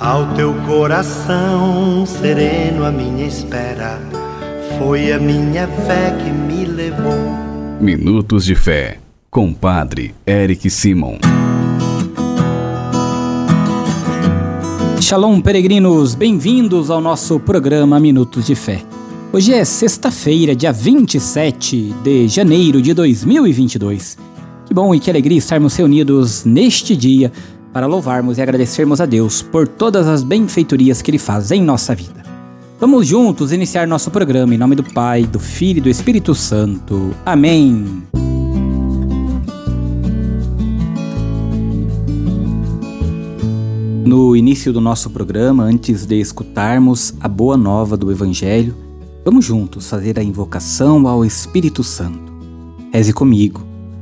Ao teu coração sereno, a minha espera foi a minha fé que me levou. Minutos de Fé, com Padre Eric Simon. Shalom, peregrinos, bem-vindos ao nosso programa Minutos de Fé. Hoje é sexta-feira, dia 27 de janeiro de 2022. Que bom e que alegria estarmos reunidos neste dia para louvarmos e agradecermos a Deus por todas as benfeitorias que Ele faz em nossa vida. Vamos juntos iniciar nosso programa em nome do Pai, do Filho e do Espírito Santo. Amém. No início do nosso programa, antes de escutarmos a boa nova do Evangelho, vamos juntos fazer a invocação ao Espírito Santo. Reze comigo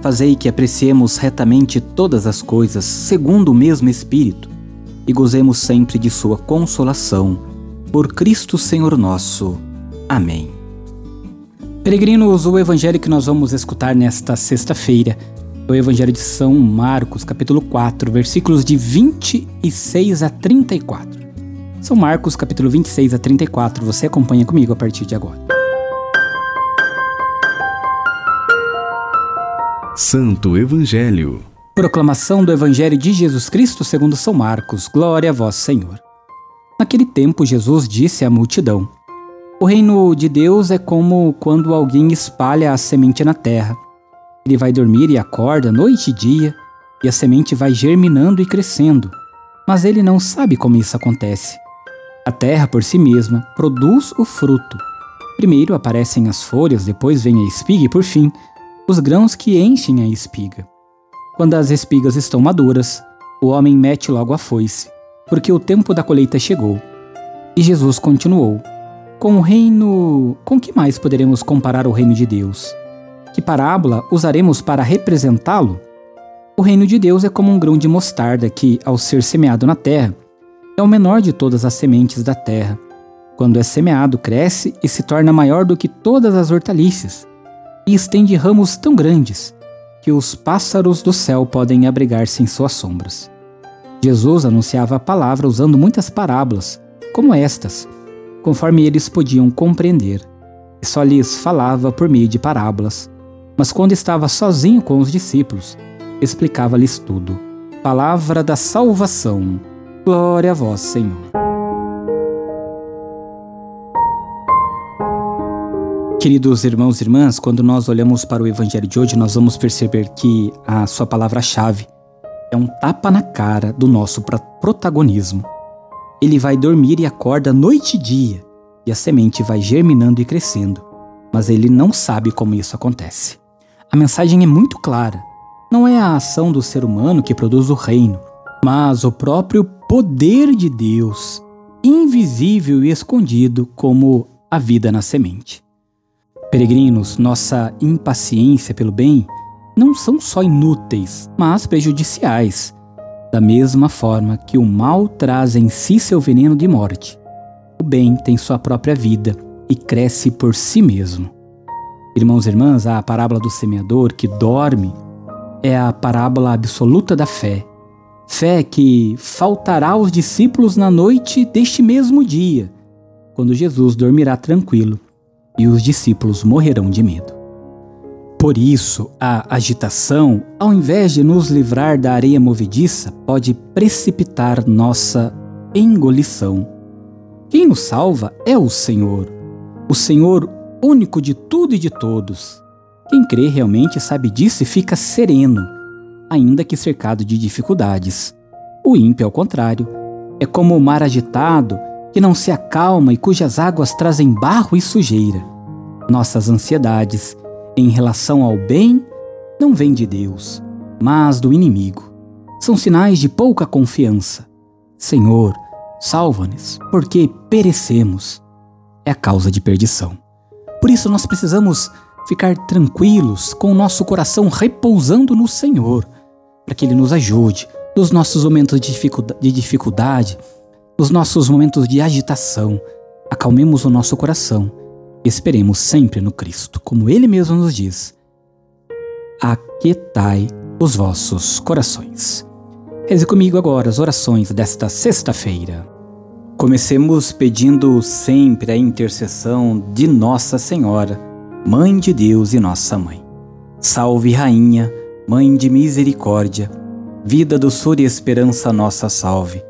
Fazei que apreciemos retamente todas as coisas segundo o mesmo Espírito e gozemos sempre de Sua consolação. Por Cristo Senhor nosso. Amém. Peregrinos, o evangelho que nós vamos escutar nesta sexta-feira é o Evangelho de São Marcos, capítulo 4, versículos de 26 a 34. São Marcos, capítulo 26 a 34. Você acompanha comigo a partir de agora. Santo Evangelho. Proclamação do Evangelho de Jesus Cristo segundo São Marcos. Glória a vós, Senhor. Naquele tempo, Jesus disse à multidão: O reino de Deus é como quando alguém espalha a semente na terra. Ele vai dormir e acorda noite e dia, e a semente vai germinando e crescendo, mas ele não sabe como isso acontece. A terra por si mesma produz o fruto. Primeiro aparecem as folhas, depois vem a espiga e por fim os grãos que enchem a espiga. Quando as espigas estão maduras, o homem mete logo a foice, porque o tempo da colheita chegou. E Jesus continuou: Com o reino. Com que mais poderemos comparar o reino de Deus? Que parábola usaremos para representá-lo? O reino de Deus é como um grão de mostarda que, ao ser semeado na terra, é o menor de todas as sementes da terra. Quando é semeado, cresce e se torna maior do que todas as hortaliças e estende ramos tão grandes que os pássaros do céu podem abrigar-se em suas sombras. Jesus anunciava a palavra usando muitas parábolas, como estas, conforme eles podiam compreender, e só lhes falava por meio de parábolas. Mas quando estava sozinho com os discípulos, explicava-lhes tudo. Palavra da salvação. Glória a vós, Senhor. Queridos irmãos e irmãs, quando nós olhamos para o Evangelho de hoje, nós vamos perceber que a sua palavra-chave é um tapa na cara do nosso protagonismo. Ele vai dormir e acorda noite e dia, e a semente vai germinando e crescendo, mas ele não sabe como isso acontece. A mensagem é muito clara. Não é a ação do ser humano que produz o reino, mas o próprio poder de Deus, invisível e escondido como a vida na semente. Peregrinos, nossa impaciência pelo bem não são só inúteis, mas prejudiciais, da mesma forma que o mal traz em si seu veneno de morte. O bem tem sua própria vida e cresce por si mesmo. Irmãos e irmãs, a parábola do semeador que dorme é a parábola absoluta da fé. Fé que faltará aos discípulos na noite deste mesmo dia, quando Jesus dormirá tranquilo e os discípulos morrerão de medo. Por isso, a agitação, ao invés de nos livrar da areia movediça, pode precipitar nossa engolição. Quem nos salva é o Senhor, o Senhor único de tudo e de todos. Quem crê realmente sabe disso e fica sereno, ainda que cercado de dificuldades. O ímpio, ao contrário, é como o mar agitado que não se acalma e cujas águas trazem barro e sujeira. Nossas ansiedades em relação ao bem não vêm de Deus, mas do inimigo. São sinais de pouca confiança. Senhor, salva-nos, porque perecemos. é a causa de perdição. Por isso nós precisamos ficar tranquilos, com o nosso coração repousando no Senhor, para que Ele nos ajude nos nossos momentos de dificuldade, nos nossos momentos de agitação. Acalmemos o nosso coração e esperemos sempre no Cristo, como Ele mesmo nos diz: Aquietai os vossos corações. Reze comigo agora as orações desta sexta-feira. Comecemos pedindo sempre a intercessão de Nossa Senhora, Mãe de Deus e Nossa Mãe. Salve, Rainha, Mãe de Misericórdia, vida, doçura e esperança nossa salve.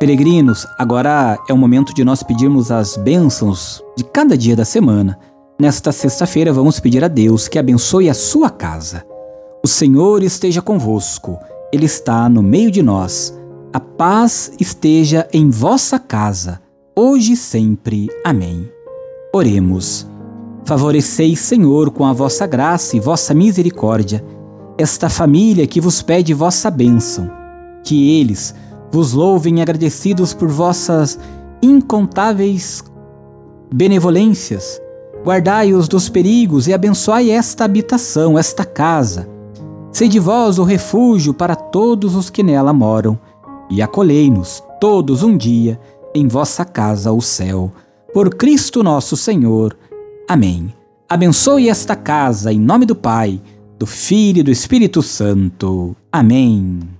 Peregrinos, agora é o momento de nós pedirmos as bênçãos de cada dia da semana. Nesta sexta-feira, vamos pedir a Deus que abençoe a sua casa. O Senhor esteja convosco, Ele está no meio de nós. A paz esteja em vossa casa, hoje e sempre. Amém. Oremos. Favoreceis, Senhor, com a vossa graça e vossa misericórdia, esta família que vos pede vossa bênção. Que eles vos louvem agradecidos por vossas incontáveis benevolências. Guardai-os dos perigos e abençoai esta habitação, esta casa. Sede vós o refúgio para todos os que nela moram e acolhei-nos todos um dia em vossa casa o céu. Por Cristo nosso Senhor. Amém. Abençoe esta casa em nome do Pai, do Filho e do Espírito Santo. Amém.